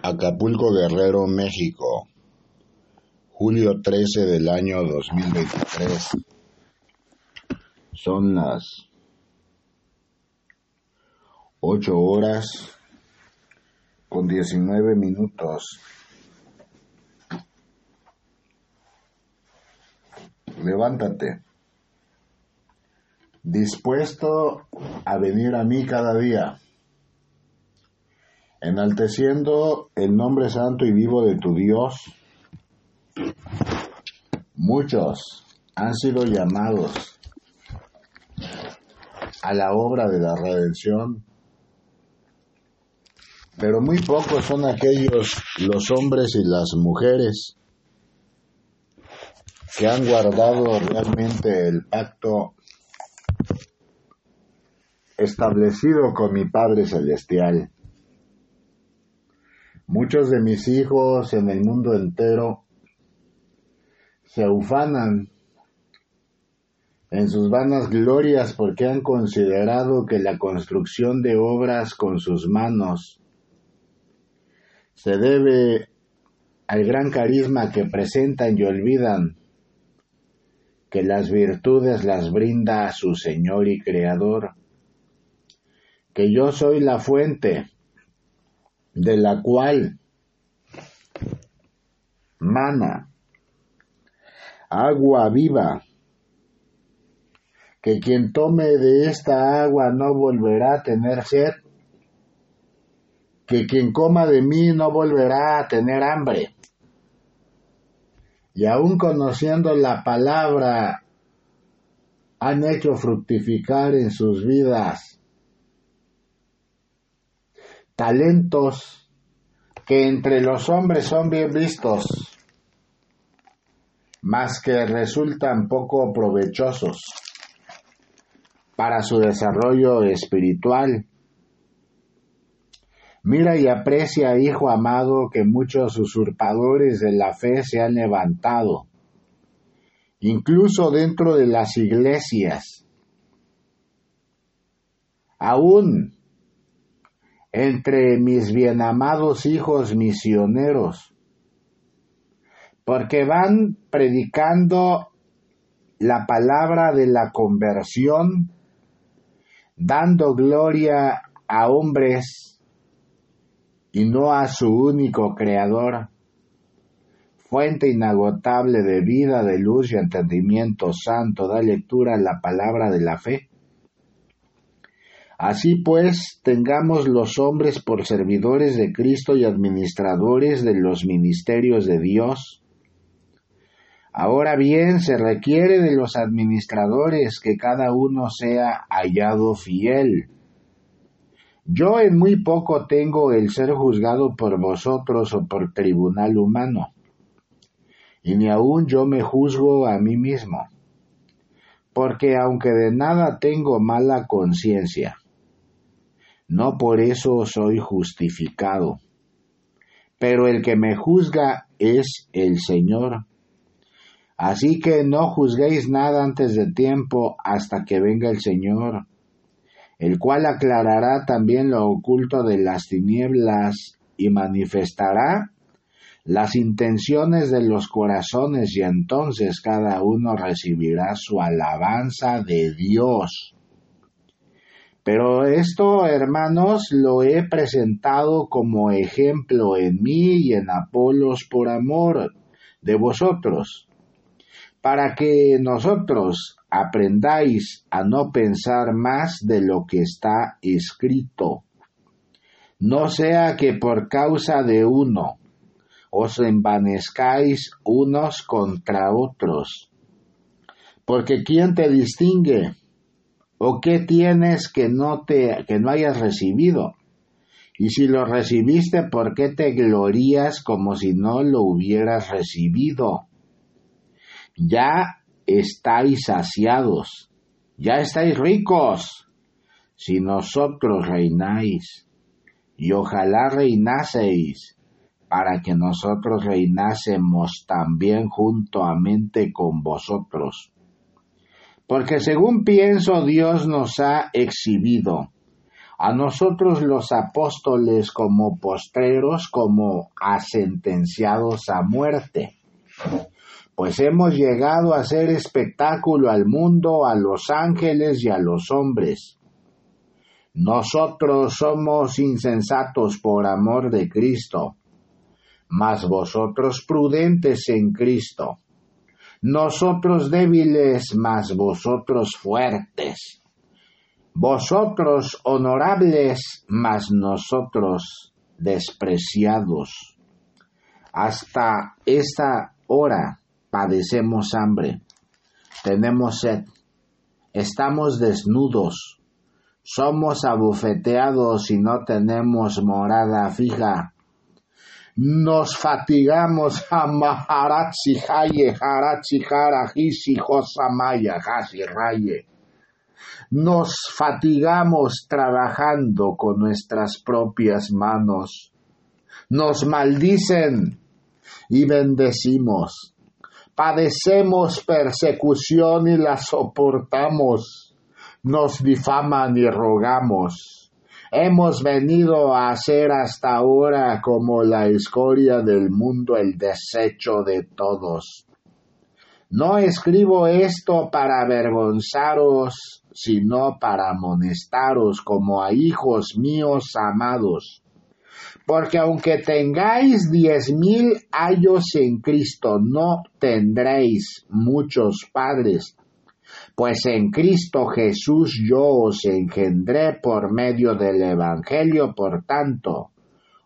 Acapulco Guerrero, México, julio 13 del año 2023. Son las 8 horas con 19 minutos. Levántate. Dispuesto a venir a mí cada día enalteciendo el nombre santo y vivo de tu Dios. Muchos han sido llamados a la obra de la redención, pero muy pocos son aquellos los hombres y las mujeres que han guardado realmente el pacto establecido con mi Padre Celestial. Muchos de mis hijos en el mundo entero se ufanan en sus vanas glorias porque han considerado que la construcción de obras con sus manos se debe al gran carisma que presentan y olvidan que las virtudes las brinda a su Señor y Creador, que yo soy la fuente de la cual mana agua viva, que quien tome de esta agua no volverá a tener sed, que quien coma de mí no volverá a tener hambre. Y aun conociendo la palabra, han hecho fructificar en sus vidas talentos que entre los hombres son bien vistos, mas que resultan poco provechosos para su desarrollo espiritual. Mira y aprecia, hijo amado, que muchos usurpadores de la fe se han levantado, incluso dentro de las iglesias. Aún entre mis bienamados hijos misioneros, porque van predicando la palabra de la conversión, dando gloria a hombres y no a su único creador, fuente inagotable de vida, de luz y entendimiento santo, da lectura a la palabra de la fe Así pues, tengamos los hombres por servidores de Cristo y administradores de los ministerios de Dios. Ahora bien, se requiere de los administradores que cada uno sea hallado fiel. Yo en muy poco tengo el ser juzgado por vosotros o por tribunal humano, y ni aun yo me juzgo a mí mismo, porque aunque de nada tengo mala conciencia, no por eso soy justificado. Pero el que me juzga es el Señor. Así que no juzguéis nada antes de tiempo hasta que venga el Señor, el cual aclarará también lo oculto de las tinieblas y manifestará las intenciones de los corazones y entonces cada uno recibirá su alabanza de Dios. Pero esto, hermanos, lo he presentado como ejemplo en mí y en Apolos por amor de vosotros, para que nosotros aprendáis a no pensar más de lo que está escrito. No sea que por causa de uno os envanezcáis unos contra otros. Porque ¿quién te distingue? ¿O qué tienes que no te que no hayas recibido? Y si lo recibiste, ¿por qué te glorías como si no lo hubieras recibido? Ya estáis saciados, ya estáis ricos, si nosotros reináis, y ojalá reinaseis, para que nosotros reinásemos también juntamente con vosotros. Porque según pienso Dios nos ha exhibido, a nosotros los apóstoles como postreros, como a sentenciados a muerte. Pues hemos llegado a hacer espectáculo al mundo, a los ángeles y a los hombres. Nosotros somos insensatos por amor de Cristo, mas vosotros prudentes en Cristo. Nosotros débiles, mas vosotros fuertes vosotros honorables, mas nosotros despreciados. Hasta esta hora padecemos hambre, tenemos sed, estamos desnudos, somos abofeteados y no tenemos morada fija. Nos fatigamos a Maharatsi Haye, Haratsi Harajisi, Josamaya, Hasi Raye nos fatigamos trabajando con nuestras propias manos. Nos maldicen y bendecimos. Padecemos persecución y la soportamos. Nos difaman y rogamos. Hemos venido a ser hasta ahora como la escoria del mundo, el desecho de todos. No escribo esto para avergonzaros, sino para amonestaros como a hijos míos amados. Porque aunque tengáis diez mil años en Cristo, no tendréis muchos padres, pues en Cristo Jesús yo os engendré por medio del Evangelio, por tanto,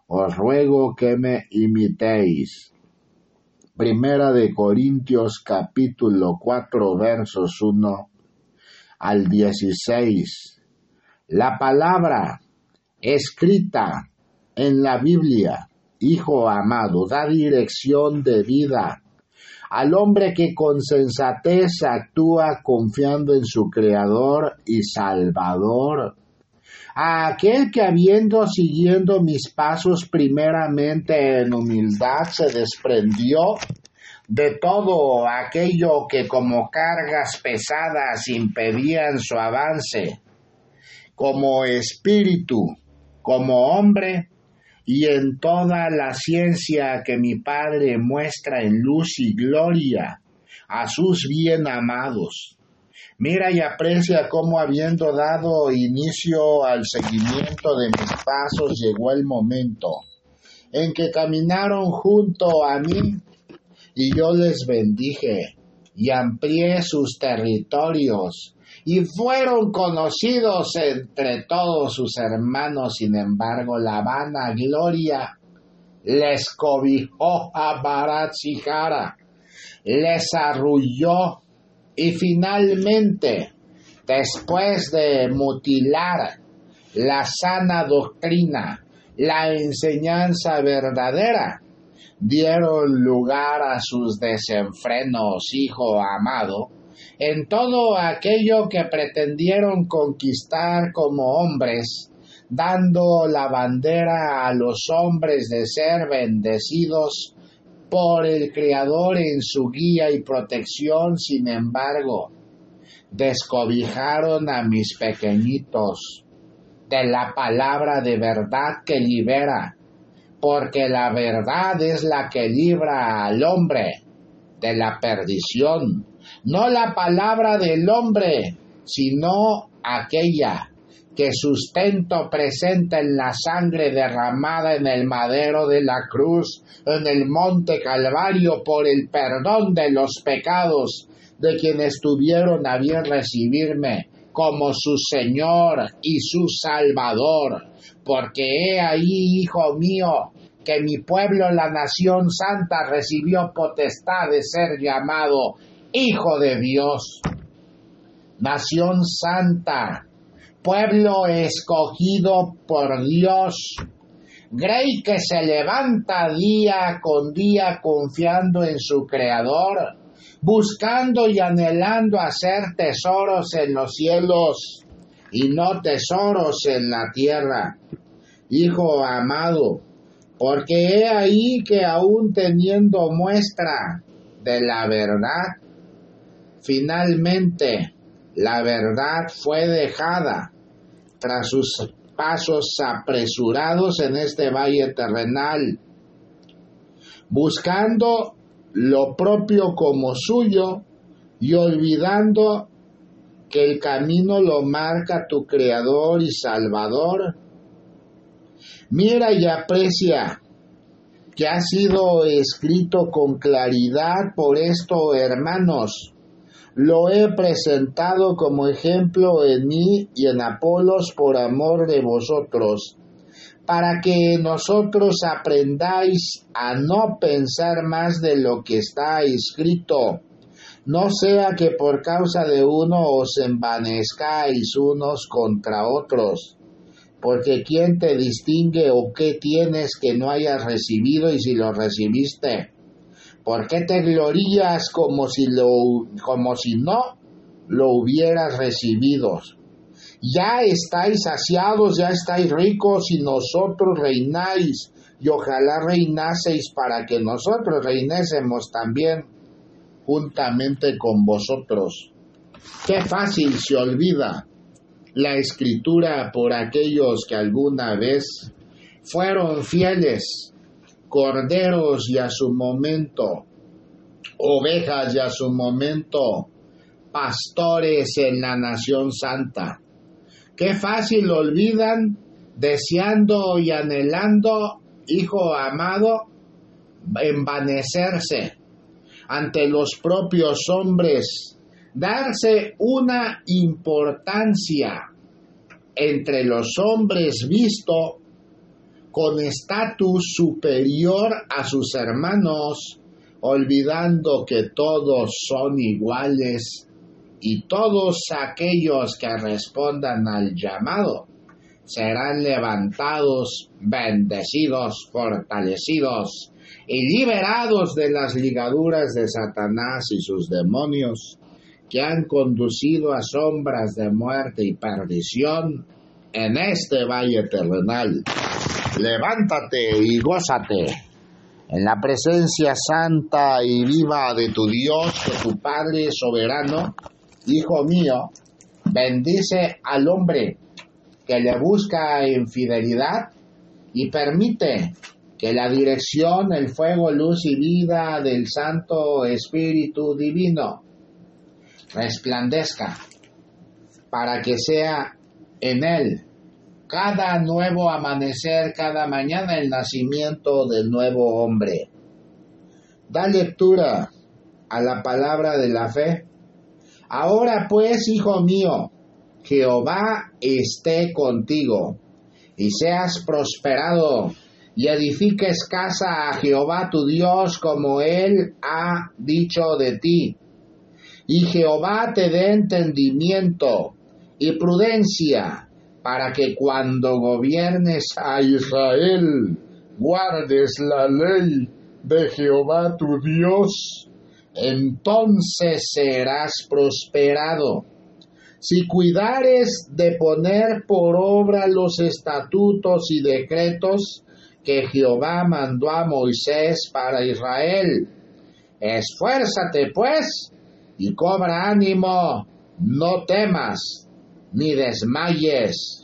os ruego que me imitéis. Primera de Corintios capítulo 4 versos 1 al 16. La palabra escrita en la Biblia, Hijo amado, da dirección de vida al hombre que con sensatez actúa confiando en su Creador y Salvador. A aquel que habiendo siguiendo mis pasos primeramente en humildad se desprendió de todo aquello que como cargas pesadas impedían su avance, como espíritu, como hombre, y en toda la ciencia que mi Padre muestra en luz y gloria a sus bien amados Mira y aprecia cómo habiendo dado inicio al seguimiento de mis pasos llegó el momento en que caminaron junto a mí y yo les bendije y amplié sus territorios y fueron conocidos entre todos sus hermanos. Sin embargo, la vana gloria les cobijó a Baratzijara, les arrulló y finalmente, después de mutilar la sana doctrina, la enseñanza verdadera, dieron lugar a sus desenfrenos, hijo amado, en todo aquello que pretendieron conquistar como hombres, dando la bandera a los hombres de ser bendecidos por el Creador en su guía y protección, sin embargo, descobijaron a mis pequeñitos de la palabra de verdad que libera, porque la verdad es la que libra al hombre de la perdición, no la palabra del hombre, sino aquella que sustento presenta en la sangre derramada en el madero de la cruz, en el monte Calvario, por el perdón de los pecados de quienes tuvieron a bien recibirme como su Señor y su Salvador. Porque he ahí, hijo mío, que mi pueblo, la nación santa, recibió potestad de ser llamado Hijo de Dios. Nación santa, pueblo escogido por Dios. Grey que se levanta día con día confiando en su Creador, buscando y anhelando hacer tesoros en los cielos y no tesoros en la tierra. Hijo amado, porque he ahí que aún teniendo muestra de la verdad, finalmente la verdad fue dejada tras sus pasos apresurados en este valle terrenal, buscando lo propio como suyo y olvidando que el camino lo marca tu Creador y Salvador. Mira y aprecia que ha sido escrito con claridad por esto, hermanos. Lo he presentado como ejemplo en mí y en Apolos por amor de vosotros, para que nosotros aprendáis a no pensar más de lo que está escrito. No sea que por causa de uno os envanezcáis unos contra otros porque ¿quién te distingue o qué tienes que no hayas recibido y si lo recibiste? ¿Por qué te glorías como si, lo, como si no lo hubieras recibido? Ya estáis saciados, ya estáis ricos y nosotros reináis y ojalá reinaseis para que nosotros reinésemos también juntamente con vosotros. Qué fácil se olvida la escritura por aquellos que alguna vez fueron fieles, corderos y a su momento, ovejas y a su momento, pastores en la nación santa. Qué fácil olvidan, deseando y anhelando, hijo amado, envanecerse ante los propios hombres darse una importancia entre los hombres visto con estatus superior a sus hermanos, olvidando que todos son iguales y todos aquellos que respondan al llamado serán levantados, bendecidos, fortalecidos y liberados de las ligaduras de Satanás y sus demonios que han conducido a sombras de muerte y perdición en este valle terrenal. Levántate y gózate. En la presencia santa y viva de tu Dios, de tu Padre soberano, Hijo mío, bendice al hombre que le busca en fidelidad y permite que la dirección, el fuego, luz y vida del Santo Espíritu Divino resplandezca, para que sea en él cada nuevo amanecer, cada mañana el nacimiento del nuevo hombre. Da lectura a la palabra de la fe. Ahora pues, hijo mío, Jehová esté contigo, y seas prosperado, y edifiques casa a Jehová tu Dios como él ha dicho de ti y Jehová te dé entendimiento y prudencia para que cuando gobiernes a Israel guardes la ley de Jehová tu Dios, entonces serás prosperado. Si cuidares de poner por obra los estatutos y decretos que Jehová mandó a Moisés para Israel, esfuérzate pues y cobra ánimo, no temas, ni desmayes.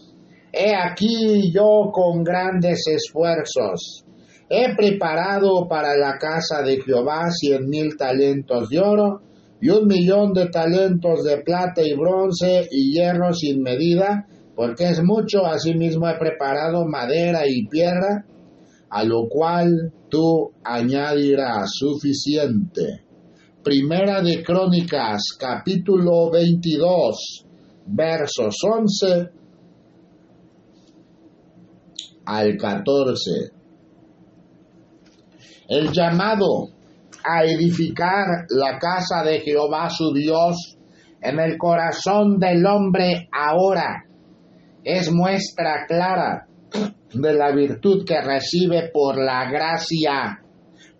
He aquí yo con grandes esfuerzos. He preparado para la casa de Jehová cien mil talentos de oro y un millón de talentos de plata y bronce y hierro sin medida, porque es mucho. Asimismo he preparado madera y piedra, a lo cual tú añadirás suficiente. Primera de Crónicas, capítulo 22, versos 11 al 14. El llamado a edificar la casa de Jehová su Dios en el corazón del hombre ahora es muestra clara de la virtud que recibe por la gracia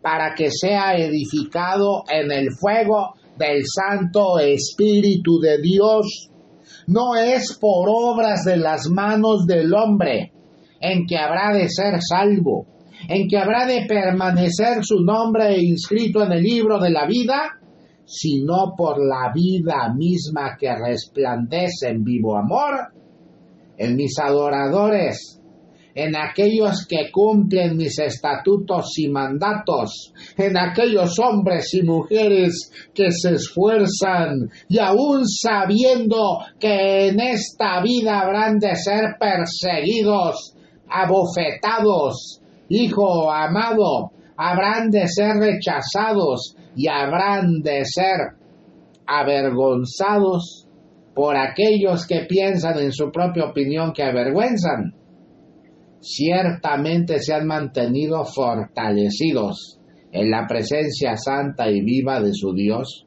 para que sea edificado en el fuego del Santo Espíritu de Dios. No es por obras de las manos del hombre en que habrá de ser salvo, en que habrá de permanecer su nombre inscrito en el libro de la vida, sino por la vida misma que resplandece en vivo amor en mis adoradores, en aquellos que cumplen mis estatutos y mandatos, en aquellos hombres y mujeres que se esfuerzan y aún sabiendo que en esta vida habrán de ser perseguidos, abofetados, hijo amado, habrán de ser rechazados y habrán de ser avergonzados por aquellos que piensan en su propia opinión que avergüenzan ciertamente se han mantenido fortalecidos en la presencia santa y viva de su Dios.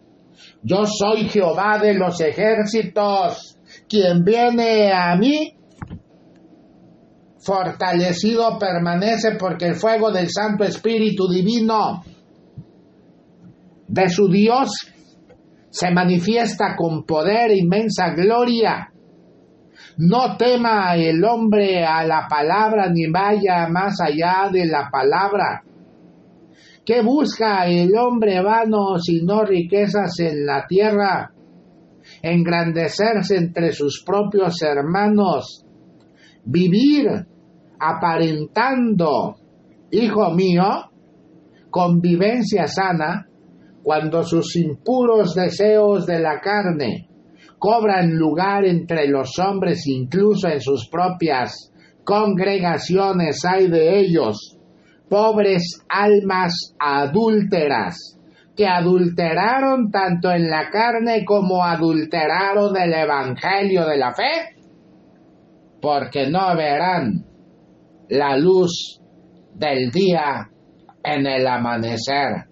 Yo soy Jehová de los ejércitos, quien viene a mí fortalecido permanece porque el fuego del Santo Espíritu Divino de su Dios se manifiesta con poder e inmensa gloria no tema el hombre a la palabra ni vaya más allá de la palabra. ¿Qué busca el hombre vano sino riquezas en la tierra? Engrandecerse entre sus propios hermanos, vivir aparentando, hijo mío, convivencia sana, cuando sus impuros deseos de la carne cobran lugar entre los hombres incluso en sus propias congregaciones hay de ellos, pobres almas adúlteras, que adulteraron tanto en la carne como adulteraron el Evangelio de la fe, porque no verán la luz del día en el amanecer.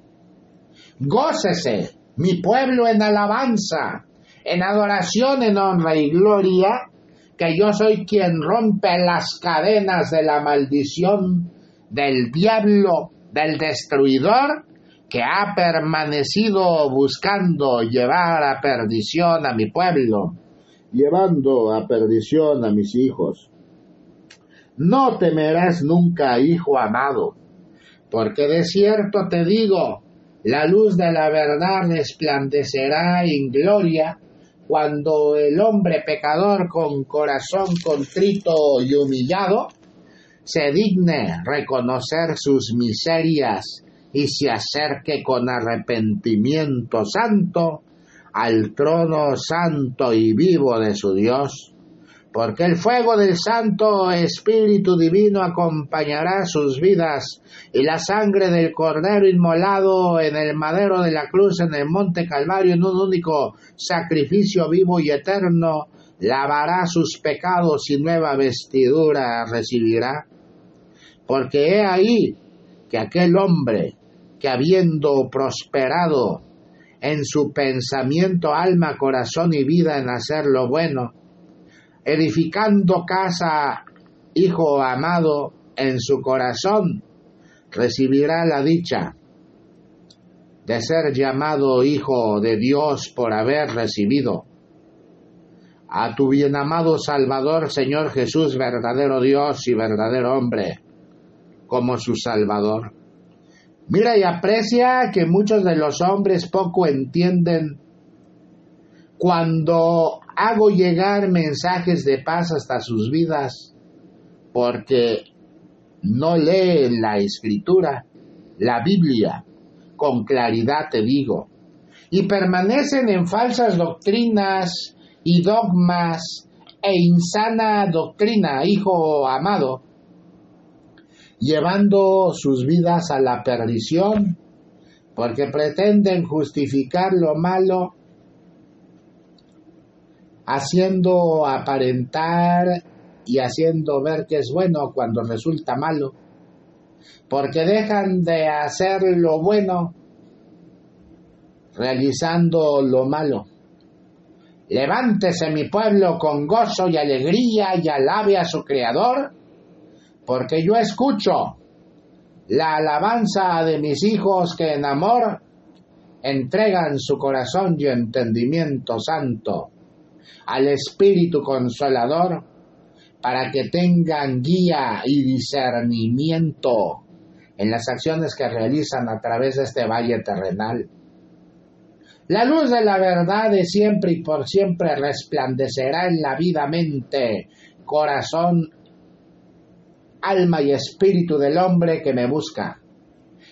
Gócese mi pueblo en alabanza, en adoración, en honra y gloria, que yo soy quien rompe las cadenas de la maldición del diablo, del destruidor, que ha permanecido buscando llevar a perdición a mi pueblo, llevando a perdición a mis hijos. No temerás nunca, hijo amado, porque de cierto te digo, la luz de la verdad resplandecerá en gloria cuando el hombre pecador con corazón contrito y humillado se digne reconocer sus miserias y se acerque con arrepentimiento santo al trono santo y vivo de su Dios, porque el fuego del Santo Espíritu Divino acompañará sus vidas y la sangre del Cordero inmolado en el madero de la cruz en el monte Calvario en un único sacrificio vivo y eterno lavará sus pecados y nueva vestidura recibirá. Porque he ahí que aquel hombre que habiendo prosperado en su pensamiento, alma, corazón y vida en hacer lo bueno, edificando casa, hijo amado, en su corazón, recibirá la dicha de ser llamado hijo de Dios por haber recibido a tu bien amado Salvador, Señor Jesús, verdadero Dios y verdadero hombre, como su Salvador. Mira y aprecia que muchos de los hombres poco entienden cuando hago llegar mensajes de paz hasta sus vidas, porque no leen la escritura, la Biblia, con claridad te digo, y permanecen en falsas doctrinas y dogmas e insana doctrina, hijo amado, llevando sus vidas a la perdición, porque pretenden justificar lo malo haciendo aparentar y haciendo ver que es bueno cuando resulta malo, porque dejan de hacer lo bueno realizando lo malo. Levántese mi pueblo con gozo y alegría y alabe a su Creador, porque yo escucho la alabanza de mis hijos que en amor entregan su corazón y entendimiento santo al Espíritu Consolador para que tengan guía y discernimiento en las acciones que realizan a través de este valle terrenal. La luz de la verdad de siempre y por siempre resplandecerá en la vida mente corazón, alma y espíritu del hombre que me busca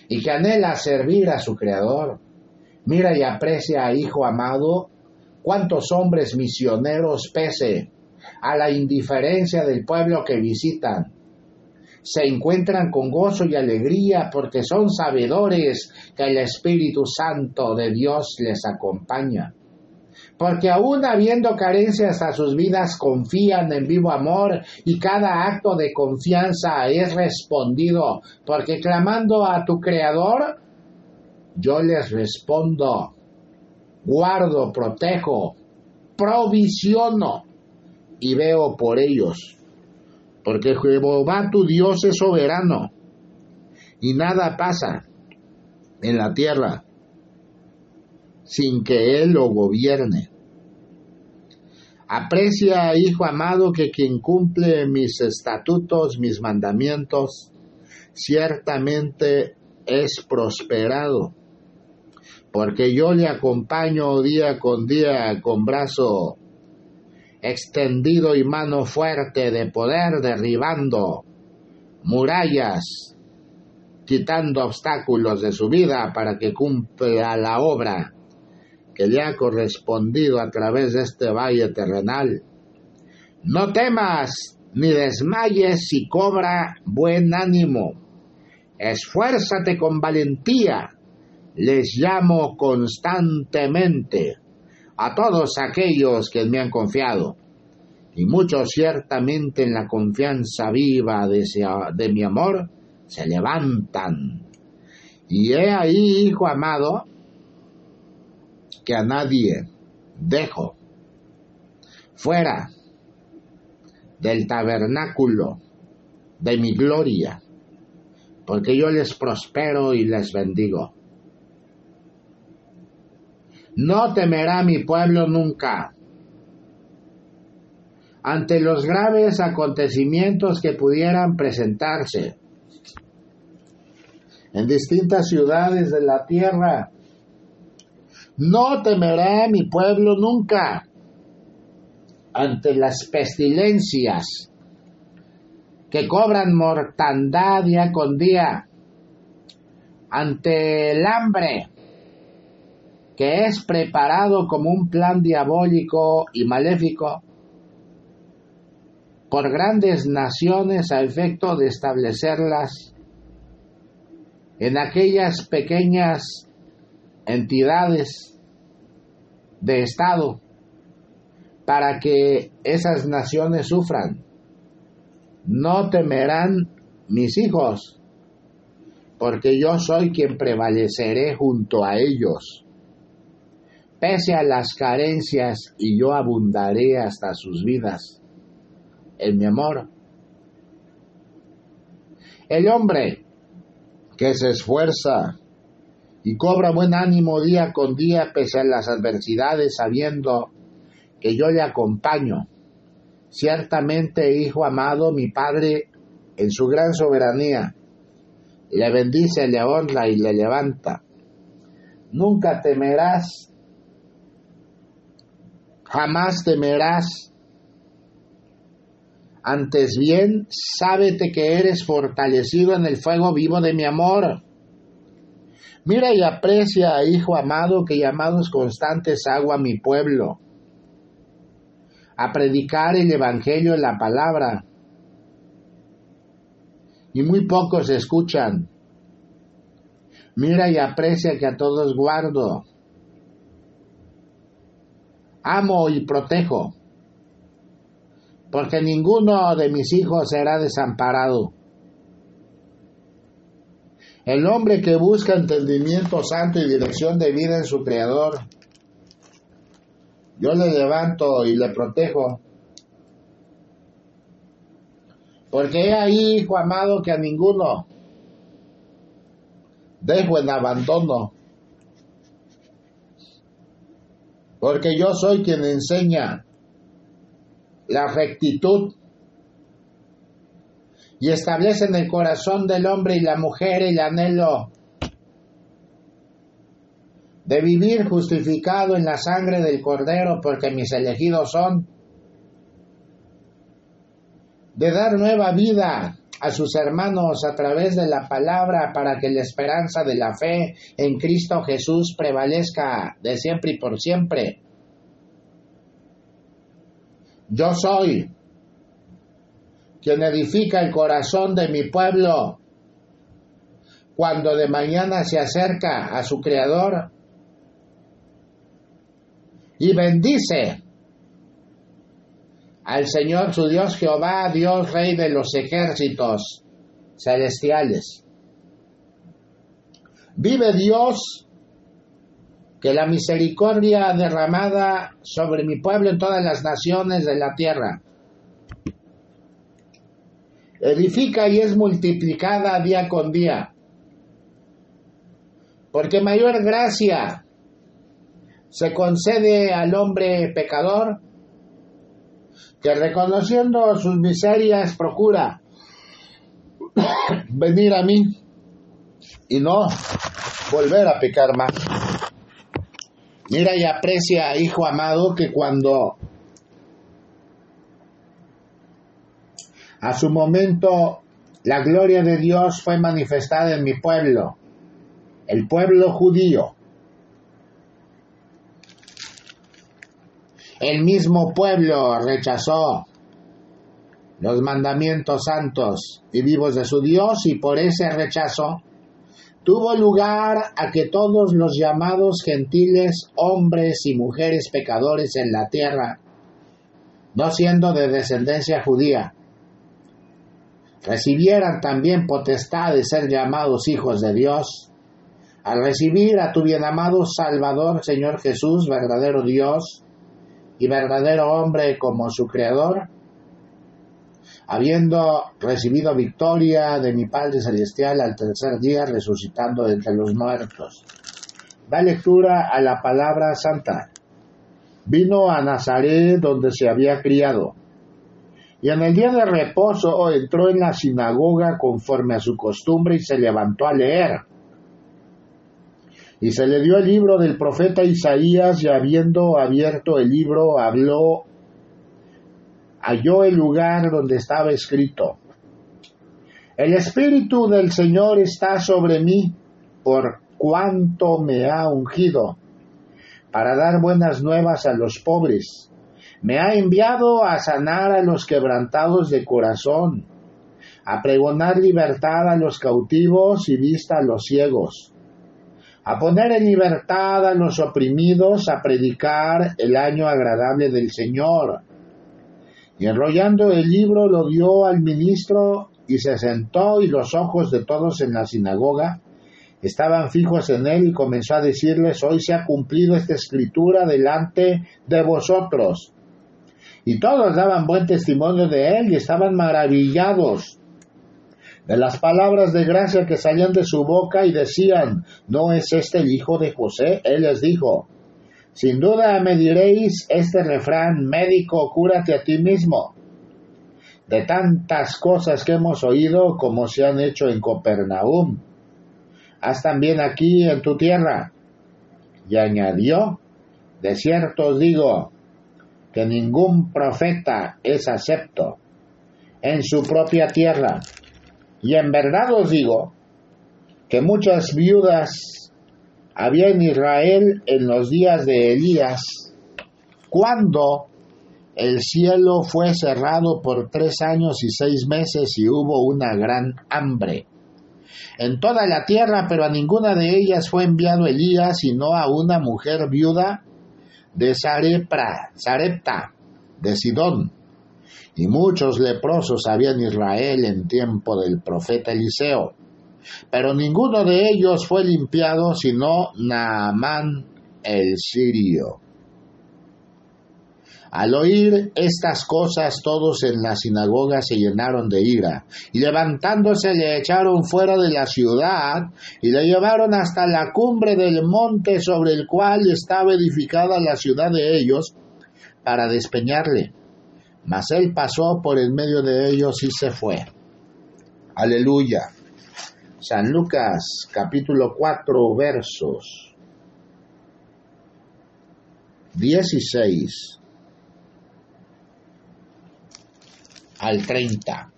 y que anhela servir a su Creador. Mira y aprecia, hijo amado, cuántos hombres misioneros pese a la indiferencia del pueblo que visitan. Se encuentran con gozo y alegría porque son sabedores que el Espíritu Santo de Dios les acompaña porque aún habiendo carencias a sus vidas confían en vivo amor y cada acto de confianza es respondido, porque clamando a tu Creador, yo les respondo, guardo, protejo, provisiono y veo por ellos, porque Jehová tu Dios es soberano y nada pasa en la tierra sin que Él lo gobierne. Aprecia, hijo amado, que quien cumple mis estatutos, mis mandamientos, ciertamente es prosperado, porque yo le acompaño día con día con brazo extendido y mano fuerte de poder derribando murallas, quitando obstáculos de su vida para que cumpla la obra que le ha correspondido a través de este valle terrenal. No temas ni desmayes y cobra buen ánimo. Esfuérzate con valentía. Les llamo constantemente a todos aquellos que me han confiado. Y muchos ciertamente en la confianza viva de, de mi amor se levantan. Y he ahí, hijo amado, que a nadie dejo fuera del tabernáculo de mi gloria, porque yo les prospero y les bendigo. No temerá mi pueblo nunca. Ante los graves acontecimientos que pudieran presentarse en distintas ciudades de la tierra no temerá mi pueblo nunca ante las pestilencias que cobran mortandad día con día, ante el hambre que es preparado como un plan diabólico y maléfico por grandes naciones a efecto de establecerlas en aquellas pequeñas entidades de Estado para que esas naciones sufran. No temerán mis hijos, porque yo soy quien prevaleceré junto a ellos. Pese a las carencias, y yo abundaré hasta sus vidas en mi amor. El hombre que se esfuerza y cobra buen ánimo día con día pese a las adversidades, sabiendo que yo le acompaño. Ciertamente, Hijo amado, mi Padre, en su gran soberanía, le bendice, le honra y le levanta. Nunca temerás, jamás temerás. Antes bien, sábete que eres fortalecido en el fuego vivo de mi amor Mira y aprecia, hijo amado, que llamados constantes hago a mi pueblo, a predicar el Evangelio en la palabra. Y muy pocos escuchan. Mira y aprecia que a todos guardo. Amo y protejo, porque ninguno de mis hijos será desamparado. El hombre que busca entendimiento santo y dirección de vida en su Creador, yo le levanto y le protejo. Porque he ahí, hijo amado, que a ninguno dejo en abandono. Porque yo soy quien enseña la rectitud y establece en el corazón del hombre y la mujer el anhelo de vivir justificado en la sangre del Cordero, porque mis elegidos son de dar nueva vida a sus hermanos a través de la palabra para que la esperanza de la fe en Cristo Jesús prevalezca de siempre y por siempre. Yo soy quien edifica el corazón de mi pueblo cuando de mañana se acerca a su Creador y bendice al Señor su Dios Jehová, Dios Rey de los ejércitos celestiales. Vive Dios, que la misericordia derramada sobre mi pueblo en todas las naciones de la tierra edifica y es multiplicada día con día. Porque mayor gracia se concede al hombre pecador que reconociendo sus miserias procura venir a mí y no volver a pecar más. Mira y aprecia, hijo amado, que cuando a su momento la gloria de Dios fue manifestada en mi pueblo, el pueblo judío, El mismo pueblo rechazó los mandamientos santos y vivos de su Dios y por ese rechazo tuvo lugar a que todos los llamados gentiles, hombres y mujeres pecadores en la tierra, no siendo de descendencia judía, recibieran también potestad de ser llamados hijos de Dios, al recibir a tu bien amado Salvador, Señor Jesús, verdadero Dios, y verdadero hombre como su creador, habiendo recibido victoria de mi Padre Celestial al tercer día, resucitando entre los muertos. Da lectura a la palabra santa. Vino a Nazaret donde se había criado. Y en el día de reposo entró en la sinagoga conforme a su costumbre y se levantó a leer. Y se le dio el libro del profeta Isaías y habiendo abierto el libro habló, halló el lugar donde estaba escrito. El Espíritu del Señor está sobre mí por cuanto me ha ungido para dar buenas nuevas a los pobres. Me ha enviado a sanar a los quebrantados de corazón, a pregonar libertad a los cautivos y vista a los ciegos a poner en libertad a los oprimidos, a predicar el año agradable del Señor. Y enrollando el libro lo dio al ministro y se sentó y los ojos de todos en la sinagoga estaban fijos en él y comenzó a decirles, hoy se ha cumplido esta escritura delante de vosotros. Y todos daban buen testimonio de él y estaban maravillados de las palabras de gracia que salían de su boca y decían, ¿no es este el hijo de José? Él les dijo, sin duda me diréis este refrán, médico, cúrate a ti mismo. De tantas cosas que hemos oído como se han hecho en Copernaum, haz también aquí en tu tierra. Y añadió, de cierto os digo, que ningún profeta es acepto en su propia tierra. Y en verdad os digo que muchas viudas había en Israel en los días de Elías, cuando el cielo fue cerrado por tres años y seis meses y hubo una gran hambre en toda la tierra, pero a ninguna de ellas fue enviado Elías, sino a una mujer viuda de Sarepta, de Sidón y muchos leprosos había en Israel en tiempo del profeta Eliseo. Pero ninguno de ellos fue limpiado sino Naamán el sirio. Al oír estas cosas todos en la sinagoga se llenaron de ira, y levantándose le echaron fuera de la ciudad, y le llevaron hasta la cumbre del monte sobre el cual estaba edificada la ciudad de ellos, para despeñarle mas él pasó por el medio de ellos y se fue. Aleluya. San Lucas capítulo 4 versos 16 al 30.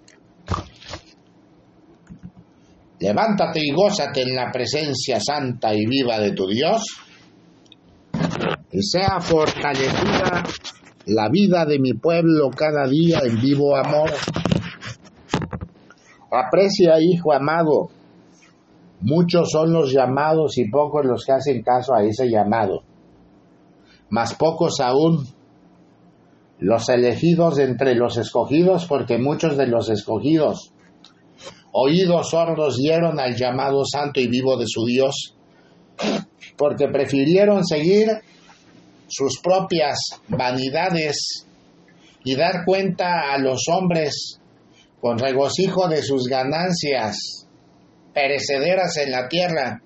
Levántate y gózate en la presencia santa y viva de tu Dios, y sea fortalecida la vida de mi pueblo cada día en vivo amor. Aprecia, hijo amado, muchos son los llamados y pocos los que hacen caso a ese llamado, mas pocos aún los elegidos entre los escogidos, porque muchos de los escogidos oídos sordos dieron al llamado santo y vivo de su Dios, porque prefirieron seguir sus propias vanidades y dar cuenta a los hombres con regocijo de sus ganancias perecederas en la tierra,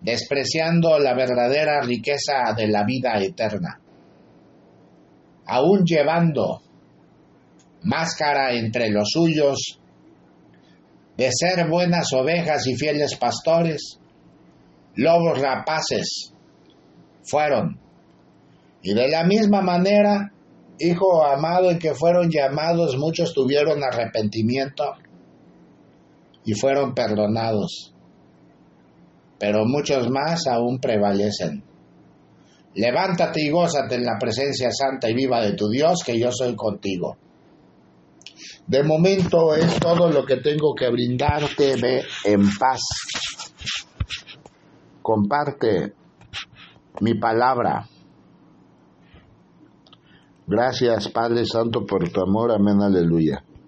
despreciando la verdadera riqueza de la vida eterna. Aún llevando máscara entre los suyos, de ser buenas ovejas y fieles pastores, lobos rapaces fueron. Y de la misma manera, hijo amado en que fueron llamados, muchos tuvieron arrepentimiento y fueron perdonados, pero muchos más aún prevalecen. Levántate y gózate en la presencia santa y viva de tu Dios, que yo soy contigo. De momento es todo lo que tengo que brindarte. Ve en paz. Comparte mi palabra. Gracias Padre Santo por tu amor. Amén. Aleluya.